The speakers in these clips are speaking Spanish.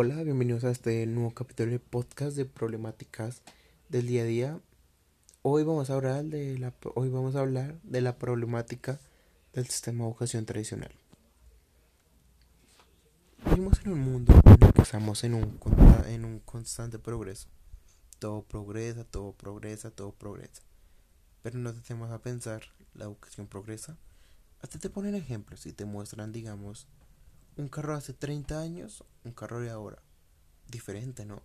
Hola, bienvenidos a este nuevo capítulo de podcast de problemáticas del día a día. Hoy vamos a hablar de la, hoy vamos a hablar de la problemática del sistema de educación tradicional. Vivimos en un mundo en el que estamos en un, en un constante progreso. Todo progresa, todo progresa, todo progresa. Pero no te tenemos a pensar, la educación progresa. Hasta te ponen ejemplos y te muestran, digamos, un carro hace 30 años, un carro de ahora. Diferente, ¿no?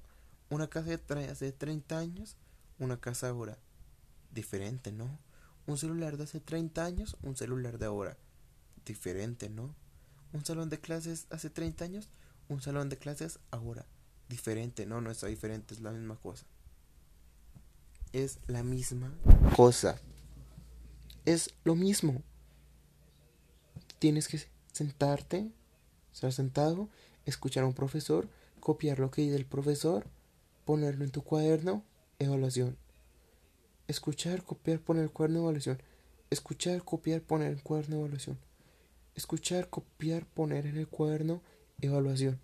Una casa de hace 30 años, una casa ahora. Diferente, ¿no? Un celular de hace 30 años, un celular de ahora. Diferente, ¿no? Un salón de clases hace 30 años, un salón de clases ahora. Diferente, no, no está diferente, es la misma cosa. Es la misma cosa. Es lo mismo. Tienes que sentarte estar sentado, escuchar a un profesor, copiar lo que dice el profesor, ponerlo en tu cuaderno, evaluación. Escuchar, copiar, poner el cuaderno, evaluación. Escuchar, copiar, poner el cuaderno, evaluación. Escuchar, copiar, poner en el cuaderno, evaluación.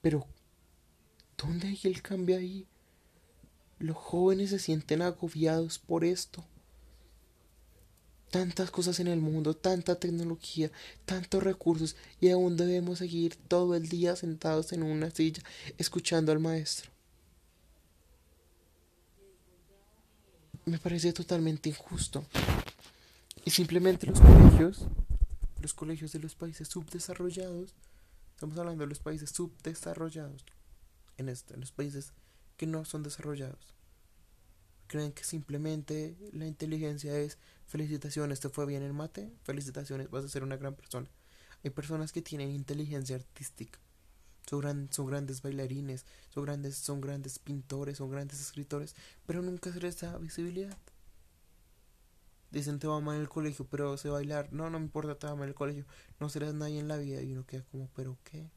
Pero, ¿dónde hay el cambio ahí? Los jóvenes se sienten agobiados por esto tantas cosas en el mundo, tanta tecnología, tantos recursos y aún debemos seguir todo el día sentados en una silla escuchando al maestro. Me parece totalmente injusto. Y simplemente los colegios, los colegios de los países subdesarrollados, estamos hablando de los países subdesarrollados, en, este, en los países que no son desarrollados creen que simplemente la inteligencia es felicitaciones, te fue bien el mate, felicitaciones, vas a ser una gran persona. Hay personas que tienen inteligencia artística, son, son grandes bailarines, son grandes, son grandes pintores, son grandes escritores, pero nunca se les da visibilidad. Dicen te va mal en el colegio, pero sé bailar. No, no me importa, te va mal en el colegio. No serás nadie en la vida. Y uno queda como, ¿pero qué?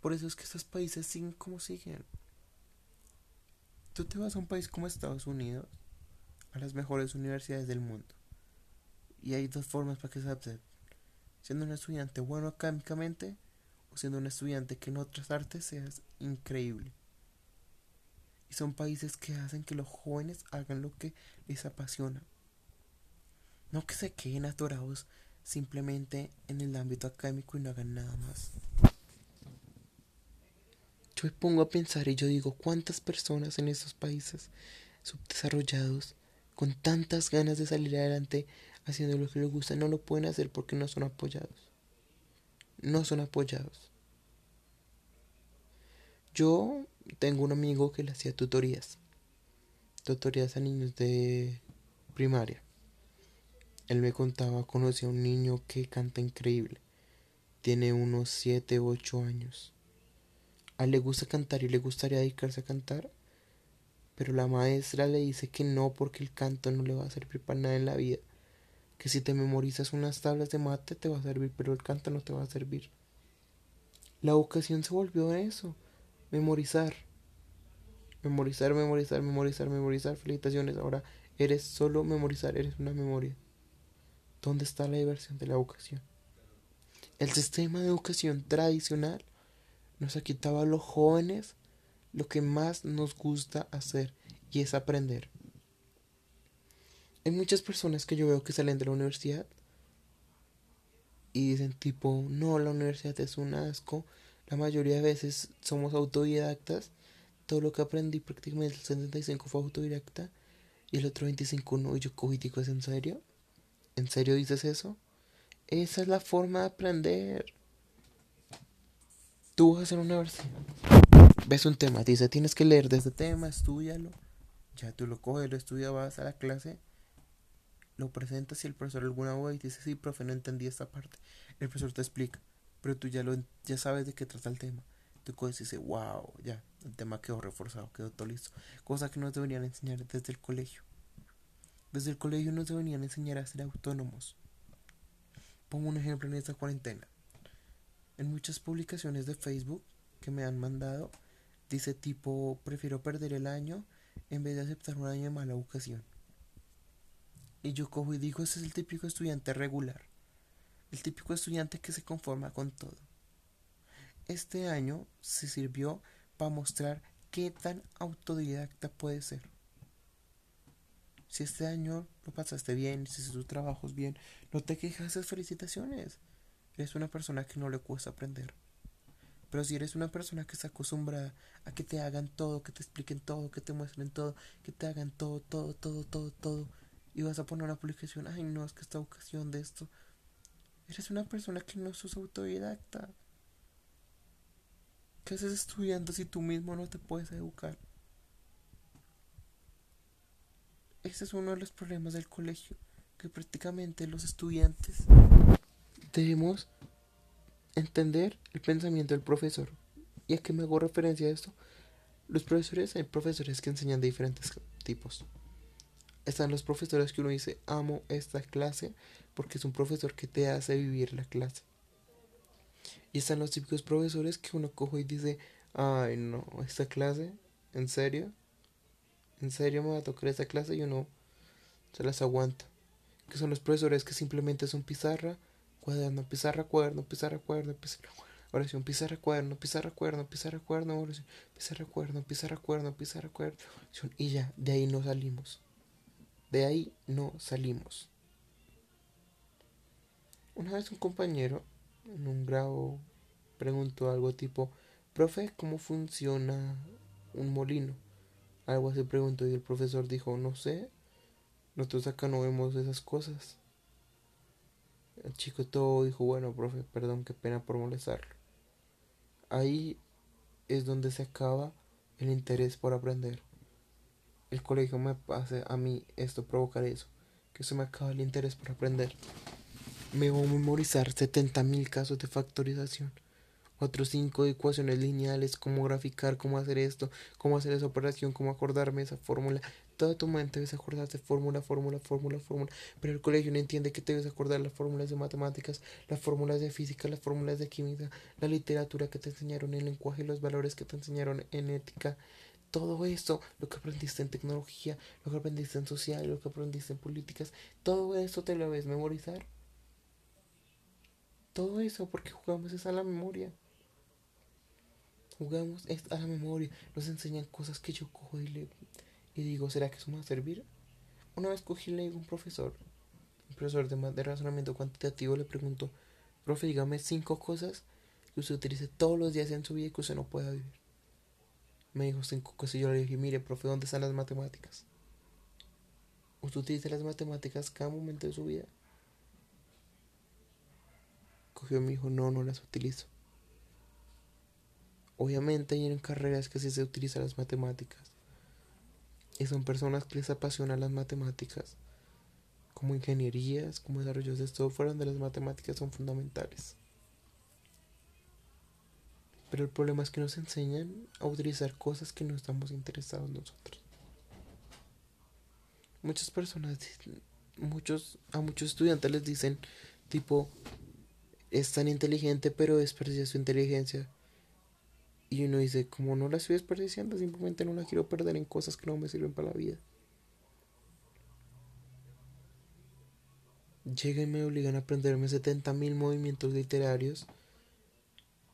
Por eso es que estos países siguen como siguen. Tú te vas a un país como Estados Unidos, a las mejores universidades del mundo. Y hay dos formas para que se adapte. Siendo un estudiante bueno académicamente o siendo un estudiante que en otras artes seas increíble. Y son países que hacen que los jóvenes hagan lo que les apasiona. No que se queden atorados simplemente en el ámbito académico y no hagan nada más. Yo me pongo a pensar y yo digo, ¿cuántas personas en estos países subdesarrollados, con tantas ganas de salir adelante, haciendo lo que les gusta, no lo pueden hacer porque no son apoyados? No son apoyados. Yo tengo un amigo que le hacía tutorías. Tutorías a niños de primaria. Él me contaba, conocía a un niño que canta increíble. Tiene unos 7 u 8 años a él le gusta cantar y le gustaría dedicarse a cantar, pero la maestra le dice que no porque el canto no le va a servir para nada en la vida, que si te memorizas unas tablas de mate te va a servir, pero el canto no te va a servir. La vocación se volvió eso, memorizar. Memorizar, memorizar, memorizar, memorizar. Felicitaciones. Ahora eres solo memorizar, eres una memoria. ¿Dónde está la diversión de la educación? El sistema de educación tradicional nos ha quitado a los jóvenes lo que más nos gusta hacer y es aprender. Hay muchas personas que yo veo que salen de la universidad y dicen tipo, no, la universidad es un asco. La mayoría de veces somos autodidactas. Todo lo que aprendí prácticamente el 75 fue autodidacta y el otro 25 no. Y yo digo, ¿es en serio? ¿En serio dices eso? Esa es la forma de aprender. Tú vas a una universidad. Ves un tema, dice, tienes que leer de este tema, estudialo. Ya tú lo coges, lo estudias, vas a la clase, lo presentas y el profesor alguna vez y dice, sí, profe, no entendí esta parte. El profesor te explica, pero tú ya, lo, ya sabes de qué trata el tema. Tú coges y dices, wow, ya, el tema quedó reforzado, quedó todo listo. Cosa que nos deberían enseñar desde el colegio. Desde el colegio nos deberían enseñar a ser autónomos. Pongo un ejemplo en esta cuarentena en muchas publicaciones de Facebook que me han mandado, dice tipo, prefiero perder el año en vez de aceptar un año de mala educación. Y yo cojo y digo, ese es el típico estudiante regular, el típico estudiante que se conforma con todo. este año se sirvió para mostrar qué tan autodidacta puede ser. Si este año lo pasaste bien, si tus trabajos bien, no te quejas, felicitaciones. Eres una persona que no le cuesta aprender. Pero si eres una persona que está acostumbrada a que te hagan todo, que te expliquen todo, que te muestren todo, que te hagan todo, todo, todo, todo, todo, y vas a poner una publicación, ay no, es que esta ocasión de esto, eres una persona que no sos autodidacta. ¿Qué haces estudiando si tú mismo no te puedes educar? Ese es uno de los problemas del colegio, que prácticamente los estudiantes debemos entender el pensamiento del profesor. ¿Y a qué me hago referencia a esto? Los profesores, hay profesores que enseñan de diferentes tipos. Están los profesores que uno dice, amo esta clase porque es un profesor que te hace vivir la clase. Y están los típicos profesores que uno coge y dice, ay no, esta clase, ¿en serio? ¿En serio me va a tocar esta clase? Y uno se las aguanta. Que son los profesores que simplemente son pizarra, cuaderno, pizarra, cuaderno, pizarra, cuaderno, pizarra, oración, pizarra, cuaderno, pizarra, cuaderno, pizarra, cuaderno, oración, pizarra, cuaderno, pizarra, cuaderno, pizarra, cuaderno, y ya, de ahí no salimos. De ahí no salimos. Una vez un compañero en un grado preguntó algo tipo, profe, ¿cómo funciona un molino? Algo así preguntó y el profesor dijo, no sé, nosotros acá no vemos esas cosas. El chico todo dijo, bueno, profe, perdón, qué pena por molestarlo. Ahí es donde se acaba el interés por aprender. El colegio me hace a mí esto, provocar eso, que se me acaba el interés por aprender. Me voy a memorizar 70.000 casos de factorización otros cinco ecuaciones lineales, cómo graficar, cómo hacer esto, cómo hacer esa operación, cómo acordarme esa fórmula. Toda tu mente debes acordarte fórmula, fórmula, fórmula, fórmula. Pero el colegio no entiende que te debes acordar las fórmulas de matemáticas, las fórmulas de física, las fórmulas de química, la literatura que te enseñaron en lenguaje, los valores que te enseñaron en ética. Todo esto, lo que aprendiste en tecnología, lo que aprendiste en social, lo que aprendiste en políticas, todo eso te lo debes memorizar. Todo eso porque jugamos esa a la memoria jugamos a la memoria, nos enseñan cosas que yo cojo y le y digo, ¿será que eso me va a servir? Una vez cogí le un profesor, un profesor de, de razonamiento cuantitativo, le pregunto, profe, dígame cinco cosas que usted utilice todos los días en su vida y que usted no pueda vivir. Me dijo cinco cosas y yo le dije, mire, profe, ¿dónde están las matemáticas? ¿Usted utiliza las matemáticas cada momento de su vida? Cogió y me dijo, no, no las utilizo. Obviamente hay en carreras que sí se utilizan las matemáticas. Y son personas que les apasionan las matemáticas. Como ingenierías, como desarrollos de software, donde las matemáticas son fundamentales. Pero el problema es que nos enseñan a utilizar cosas que no estamos interesados nosotros. Muchas personas, muchos, a muchos estudiantes les dicen, tipo, es tan inteligente pero desperdicia su inteligencia. Y uno dice, como no la estoy desperdiciando, simplemente no la quiero perder en cosas que no me sirven para la vida. Llega y me obligan a aprenderme 70.000 movimientos literarios.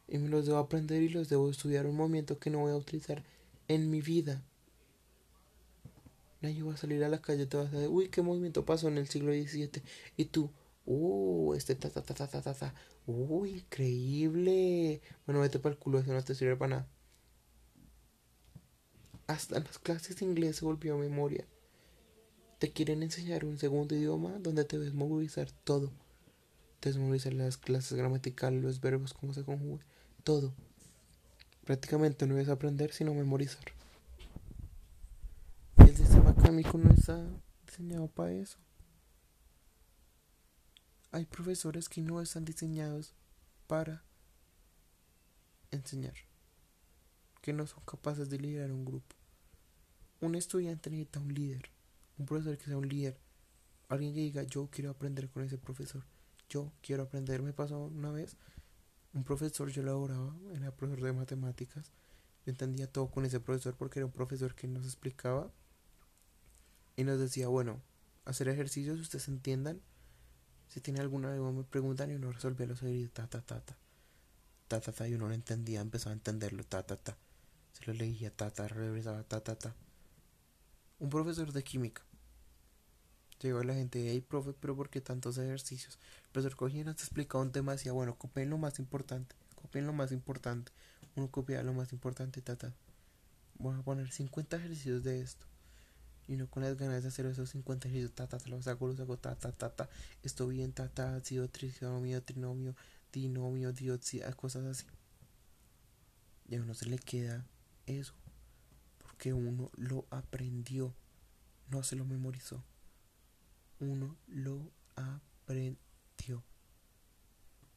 Y me los debo aprender y los debo estudiar un movimiento que no voy a utilizar en mi vida. Nadie va a salir a la calle te vas a decir, uy, qué movimiento pasó en el siglo XVII. Y tú, uh, este ta ta ta ta ta ta ta. Uh, increíble. Bueno, vete para el culo, eso no te sirve para nada. Hasta las clases de inglés se volvió memoria. Te quieren enseñar un segundo idioma donde te ves movilizar todo. Te ves movilizar las clases gramaticales, los verbos, cómo se conjugan, todo. Prácticamente no debes aprender sino memorizar. El sistema académico no está diseñado para eso. Hay profesores que no están diseñados para enseñar, que no son capaces de liderar un grupo. Un estudiante necesita un líder, un profesor que sea un líder, alguien que diga yo quiero aprender con ese profesor, yo quiero aprender. Me pasó una vez, un profesor yo laboraba, era profesor de matemáticas, yo entendía todo con ese profesor porque era un profesor que nos explicaba y nos decía, bueno, hacer ejercicios, ustedes entiendan, si tiene alguna duda me preguntan y uno resuelve los ta ta ta ta. ta, ta, ta, y uno no entendía, empezaba a entenderlo, ta, ta, ta. Se lo leía, ta, ta, regresaba, ta, ta, ta. Un profesor de química. Llegó la gente, hey, profe, pero ¿por qué tantos ejercicios? Profesor cogía, nos explicaba un tema, decía, bueno, copien lo más importante, copien lo más importante. Uno copia lo más importante, ta, ta. Voy a poner 50 ejercicios de esto. Y uno con las ganas de hacer esos 50 ejercicios, ta, ta, ta, los hago, los hago, ta, ta, ta, ta. Bien, ta, ta, ácido, trinomio, trinomio, dinomio, dioxida, cosas así. Y a uno se le queda eso. Porque uno lo aprendió. No se lo memorizó. Uno lo aprendió.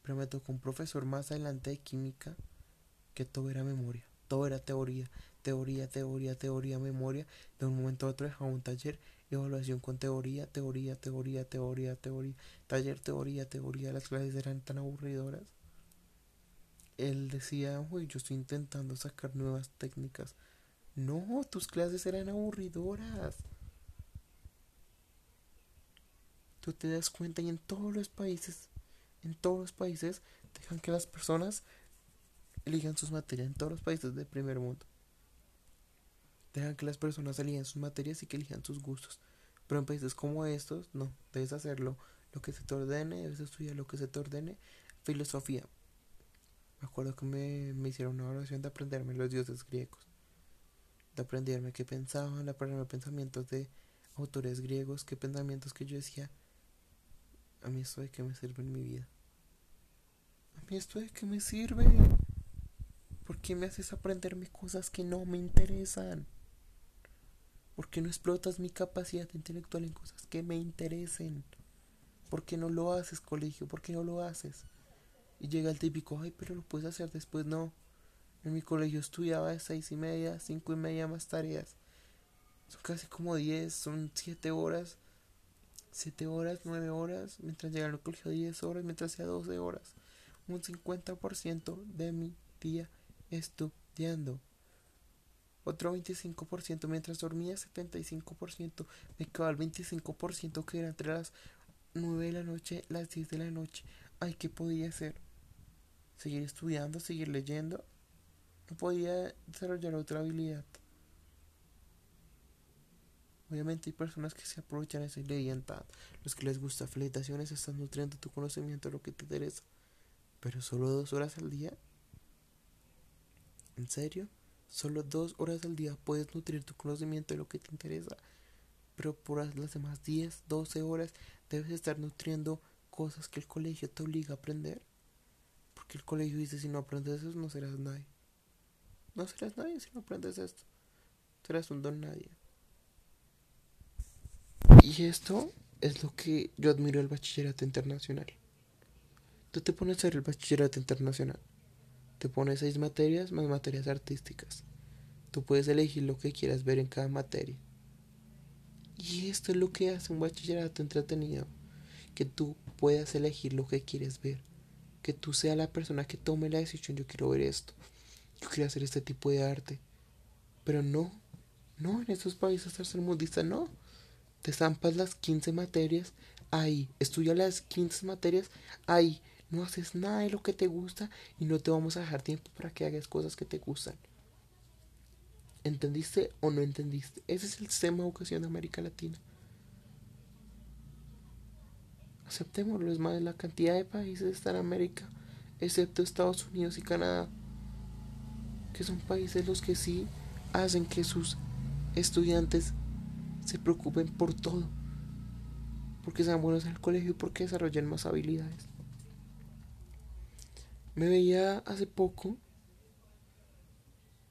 Pero me tocó un profesor más adelante de química que todo era memoria. Todo era teoría. Teoría, teoría, teoría, memoria. De un momento a otro dejaba un taller. Evaluación con teoría, teoría, teoría, teoría, teoría. Taller, teoría, teoría. Las clases eran tan aburridoras él decía, uy, yo estoy intentando sacar nuevas técnicas. No, tus clases eran aburridoras. Tú te das cuenta y en todos los países, en todos los países, dejan que las personas elijan sus materias, en todos los países del primer mundo. Dejan que las personas elijan sus materias y que elijan sus gustos. Pero en países como estos, no, debes hacerlo lo que se te ordene, debes estudiar lo que se te ordene. Filosofía, me acuerdo que me, me hicieron una oración de aprenderme los dioses griegos, de aprenderme qué pensaban, de aprenderme pensamientos de autores griegos, qué pensamientos que yo decía, a mí esto de qué me sirve en mi vida. A mí esto de qué me sirve. ¿Por qué me haces aprenderme cosas que no me interesan? ¿Por qué no explotas mi capacidad intelectual en cosas que me interesen? ¿Por qué no lo haces, colegio? ¿Por qué no lo haces? Y llega el típico, ay, pero lo puedes hacer después. No. En mi colegio estudiaba de seis y media, cinco y media más tareas. Son casi como diez, son siete horas. Siete horas, nueve horas. Mientras llega al colegio diez horas, mientras sea doce horas. Un 50% de mi día estudiando. Otro 25% mientras dormía, 75%. Me quedaba el 25% que era entre las 9 de la noche, las 10 de la noche. Ay, ¿qué podía hacer? seguir estudiando, seguir leyendo, no podía desarrollar otra habilidad. Obviamente hay personas que se aprovechan de esa leyenda, los que les gusta felicitaciones, están nutriendo tu conocimiento, lo que te interesa. Pero solo dos horas al día. ¿En serio? Solo dos horas al día puedes nutrir tu conocimiento de lo que te interesa. Pero por las demás 10, 12 horas debes estar nutriendo cosas que el colegio te obliga a aprender. Porque el colegio dice, si no aprendes eso, no serás nadie. No serás nadie si no aprendes esto. Serás un don nadie. Y esto es lo que yo admiro del bachillerato internacional. Tú te pones a hacer el bachillerato internacional. Te pones seis materias más materias artísticas. Tú puedes elegir lo que quieras ver en cada materia. Y esto es lo que hace un bachillerato entretenido. Que tú puedas elegir lo que quieres ver que tú seas la persona que tome la decisión, yo quiero ver esto, yo quiero hacer este tipo de arte. Pero no, no, en estos países tercermundistas no. Te zampas las 15 materias ahí, estudia las 15 materias ahí, no haces nada de lo que te gusta y no te vamos a dejar tiempo para que hagas cosas que te gustan. ¿Entendiste o no entendiste? Ese es el sistema de educación de América Latina. Aceptémoslo, es más, la cantidad de países está en América, excepto Estados Unidos y Canadá, que son países los que sí hacen que sus estudiantes se preocupen por todo, porque sean buenos en el colegio y porque desarrollen más habilidades. Me veía hace poco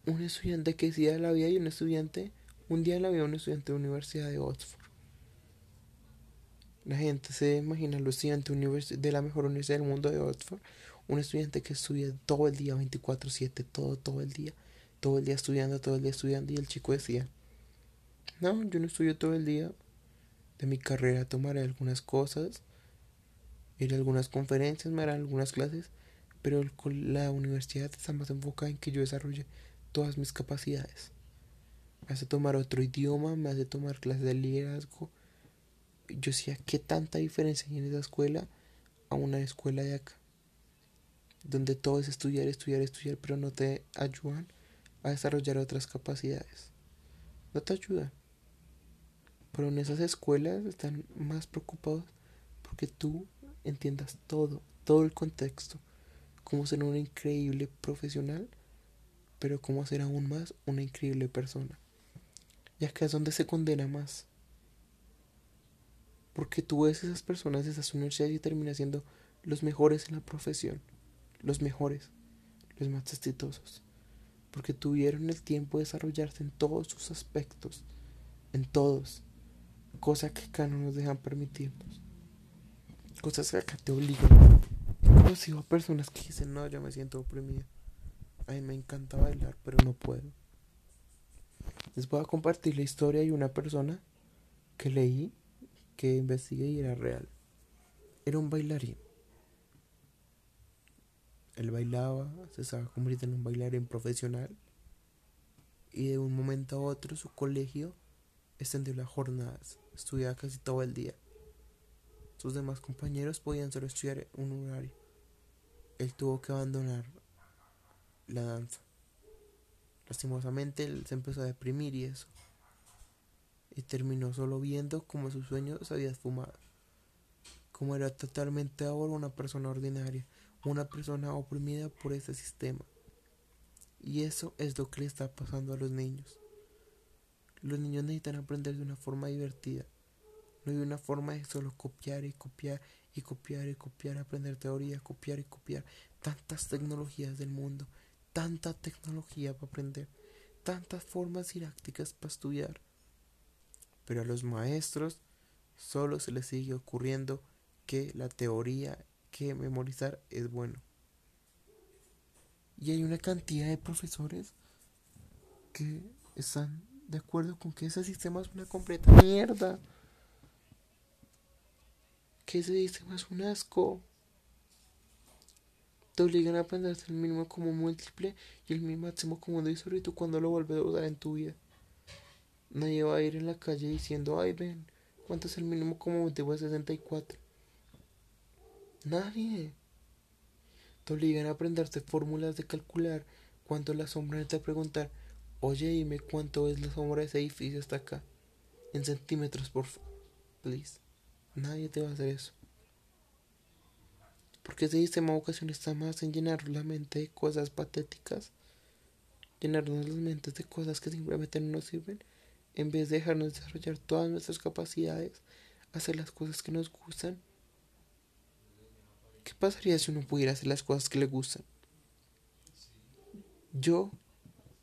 un estudiante que decía la vida y un estudiante, un día la vida un estudiante de la Universidad de Oxford. La gente se imagina los estudiantes de la mejor universidad del mundo de Oxford, un estudiante que estudia todo el día, 24/7, todo, todo el día, todo el día estudiando, todo el día estudiando, y el chico decía, no, yo no estudio todo el día, de mi carrera tomaré algunas cosas, iré a algunas conferencias, me haré algunas clases, pero la universidad está más enfocada en que yo desarrolle todas mis capacidades. Me hace tomar otro idioma, me hace tomar clases de liderazgo, yo decía, ¿qué tanta diferencia hay en esa escuela a una escuela de acá? donde todo es estudiar, estudiar, estudiar, pero no te ayudan a desarrollar otras capacidades. No te ayudan. Pero en esas escuelas están más preocupados porque tú entiendas todo, todo el contexto, cómo ser una increíble profesional, pero cómo ser aún más una increíble persona. Ya que es donde se condena más. Porque tú ves esas personas de esas universidades y terminas siendo los mejores en la profesión, los mejores, los más exitosos, porque tuvieron el tiempo de desarrollarse en todos sus aspectos, en todos, cosa que acá no nos dejan permitirnos, cosas que acá te obligan. Conocido a personas que dicen, no, yo me siento oprimida, a mí me encanta bailar, pero no puedo. Les voy a compartir la historia de una persona que leí, que investigué y era real. Era un bailarín él bailaba, se estaba convirtiendo en un bailarín profesional y de un momento a otro su colegio extendió las jornadas, estudiaba casi todo el día. Sus demás compañeros podían solo estudiar un horario. Él tuvo que abandonar la danza. Lastimosamente él se empezó a deprimir y eso. Y terminó solo viendo como sus sueños se había esfumado. Como era totalmente ahora una persona ordinaria una persona oprimida por ese sistema. Y eso es lo que le está pasando a los niños. Los niños necesitan aprender de una forma divertida, no de una forma de solo copiar y copiar y copiar y copiar, aprender teoría, copiar y copiar. Tantas tecnologías del mundo, tanta tecnología para aprender, tantas formas didácticas para estudiar. Pero a los maestros solo se les sigue ocurriendo que la teoría que memorizar es bueno. Y hay una cantidad de profesores que están de acuerdo con que ese sistema es una completa mierda. Que ese sistema es un asco. Te obligan a aprenderse el mínimo como múltiple y el mínimo máximo como divisor y tú cuando lo vuelves a usar en tu vida. Nadie va a ir en la calle diciendo, ay ven, ¿cuánto es el mínimo como múltiplo de 64? Nadie. Te obligan a aprenderte fórmulas de calcular cuánto es la sombra de preguntar, oye, dime cuánto es la sombra de ese edificio hasta acá. En centímetros, por favor. Please. Nadie te va a hacer eso. Porque ese sistema vocación está más en llenar la mente de cosas patéticas, llenarnos las mentes de cosas que simplemente no nos sirven, en vez de dejarnos desarrollar todas nuestras capacidades, hacer las cosas que nos gustan ¿Qué pasaría si uno pudiera hacer las cosas que le gustan? Yo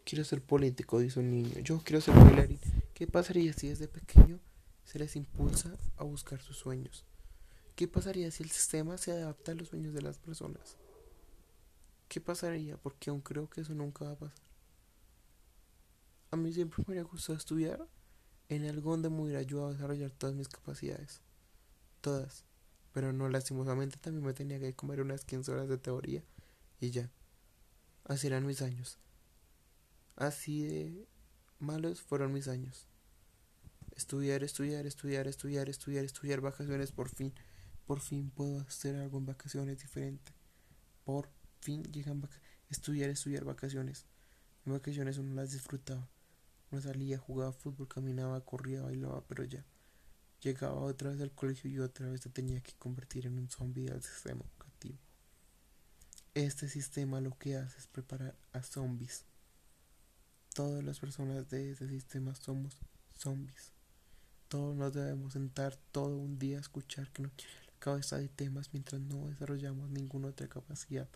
quiero ser político, dice un niño. Yo quiero ser bailarín. ¿Qué pasaría si desde pequeño se les impulsa a buscar sus sueños? ¿Qué pasaría si el sistema se adapta a los sueños de las personas? ¿Qué pasaría? Porque aún creo que eso nunca va a pasar. A mí siempre me hubiera gustado estudiar en algo donde me hubiera ayudado a desarrollar todas mis capacidades. Todas. Pero no, lastimosamente también me tenía que comer unas 15 horas de teoría y ya. Así eran mis años. Así de malos fueron mis años. Estudiar, estudiar, estudiar, estudiar, estudiar, estudiar, vacaciones, por fin. Por fin puedo hacer algo en vacaciones diferente. Por fin llegan vacaciones. Estudiar, estudiar, vacaciones. En vacaciones uno las disfrutaba. Uno salía, jugaba fútbol, caminaba, corría, bailaba, pero ya. Llegaba otra vez al colegio y otra vez se tenía que convertir en un zombie del sistema educativo. Este sistema lo que hace es preparar a zombies. Todas las personas de ese sistema somos zombies. Todos nos debemos sentar todo un día a escuchar que quiere la cabeza de temas mientras no desarrollamos ninguna otra capacidad,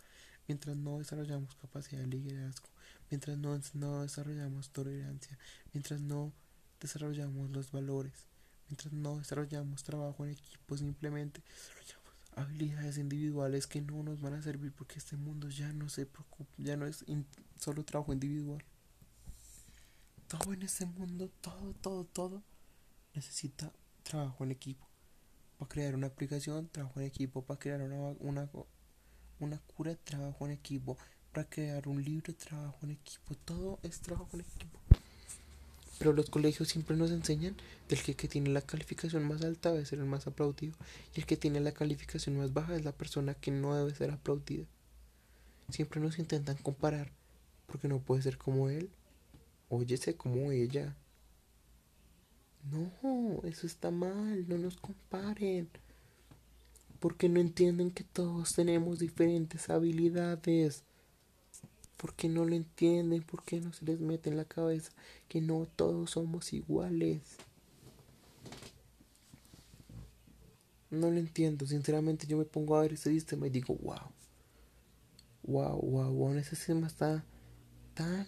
mientras no desarrollamos capacidad de liderazgo, mientras no, no desarrollamos tolerancia, mientras no desarrollamos los valores mientras no desarrollamos trabajo en equipo, simplemente desarrollamos habilidades individuales que no nos van a servir porque este mundo ya no se preocupa, ya no es solo trabajo individual. Todo en este mundo, todo, todo, todo necesita trabajo en equipo. Para crear una aplicación, trabajo en equipo. Para crear una, una, una cura, trabajo en equipo. Para crear un libro, trabajo en equipo. Todo es trabajo en equipo. Pero los colegios siempre nos enseñan del que, que tiene la calificación más alta debe ser el más aplaudido y el que tiene la calificación más baja es la persona que no debe ser aplaudida. siempre nos intentan comparar porque no puede ser como él. Óyese como ella. Eso está mal, no nos comparen. Porque no entienden que todos tenemos diferentes habilidades. Porque no lo entienden, porque no se les mete en la cabeza que no todos somos iguales. No lo entiendo, sinceramente yo me pongo a ver ese sistema y digo, wow. Wow, wow, wow, ese sistema está tan,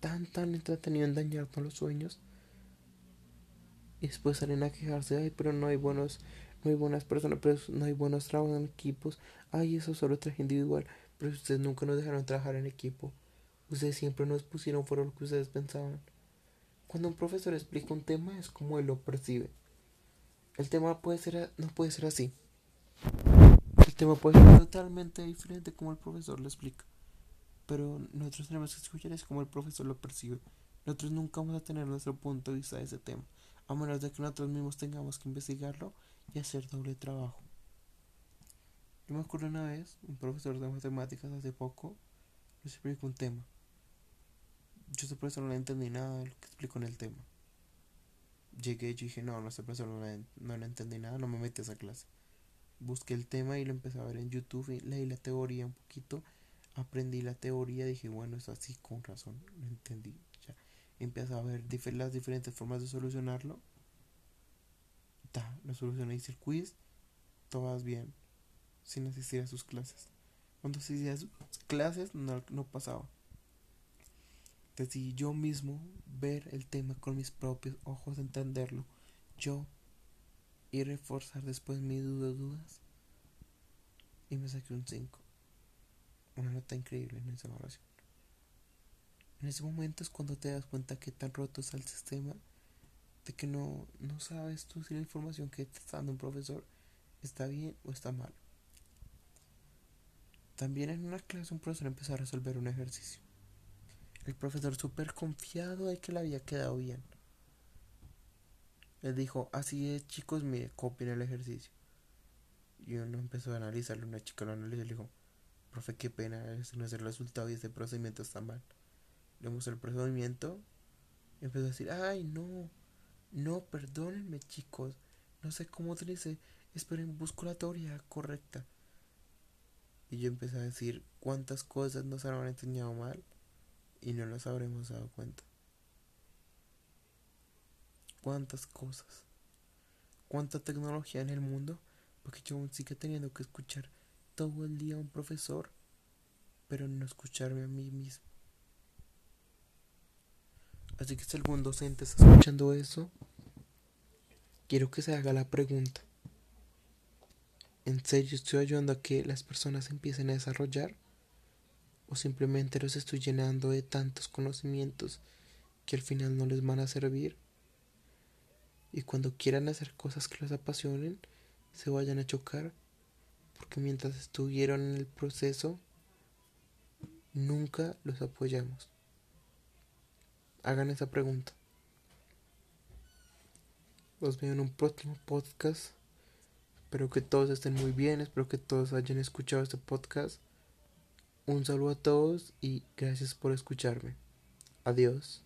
tan, tan entretenido en dañarnos los sueños. Y después salen a quejarse, ay, pero no hay buenos, no hay buenas personas, pero no hay buenos trabajos en equipos. Ay, eso solo traje individual. Pero ustedes nunca nos dejaron trabajar en equipo. Ustedes siempre nos pusieron fuera lo que ustedes pensaban. Cuando un profesor explica un tema es como él lo percibe. El tema puede ser, no puede ser así. El tema puede ser totalmente diferente como el profesor lo explica. Pero nosotros tenemos que escuchar es como el profesor lo percibe. Nosotros nunca vamos a tener nuestro punto de vista de ese tema. A menos de que nosotros mismos tengamos que investigarlo y hacer doble trabajo. Yo me acuerdo una vez, un profesor de matemáticas hace poco nos explicó un tema. Yo ese profesor no le entendí nada de lo que explicó en el tema. Llegué y dije, no, no, ese profesor no le, no entendí nada, no me metí a esa clase. Busqué el tema y lo empecé a ver en YouTube y leí la teoría un poquito. Aprendí la teoría, dije, bueno, es así, con razón, lo entendí. Empecé a ver las diferentes formas de solucionarlo. Ta, lo solucioné, hice el quiz, todas bien sin asistir a sus clases. Cuando asistía a sus clases no, no pasaba. Decidí yo mismo ver el tema con mis propios ojos, entenderlo yo y reforzar después mis dudas, dudas. Y me saqué un 5. Una nota increíble en esa evaluación. En ese momento es cuando te das cuenta que tan roto está el sistema, de que no, no sabes tú si la información que te está dando un profesor está bien o está mal. También en una clase un profesor empezó a resolver un ejercicio. El profesor súper confiado de que le había quedado bien. Le dijo, así es chicos, mire, copien el ejercicio. Y uno empezó a analizarlo, una chica lo analizó y le dijo, profe, qué pena, ese no es el resultado y este procedimiento está mal. Le el procedimiento empezó a decir, ay, no, no, perdónenme chicos, no sé cómo utilicé, esperen, busco la teoría correcta. Y yo empecé a decir cuántas cosas nos habrán enseñado mal y no las habremos dado cuenta. Cuántas cosas. Cuánta tecnología en el mundo porque yo aún sigo teniendo que escuchar todo el día a un profesor, pero no escucharme a mí mismo. Así que si algún docente está escuchando eso, quiero que se haga la pregunta. ¿En serio estoy ayudando a que las personas empiecen a desarrollar? ¿O simplemente los estoy llenando de tantos conocimientos que al final no les van a servir? Y cuando quieran hacer cosas que los apasionen, se vayan a chocar, porque mientras estuvieron en el proceso, nunca los apoyamos. Hagan esa pregunta. Los veo en un próximo podcast. Espero que todos estén muy bien, espero que todos hayan escuchado este podcast. Un saludo a todos y gracias por escucharme. Adiós.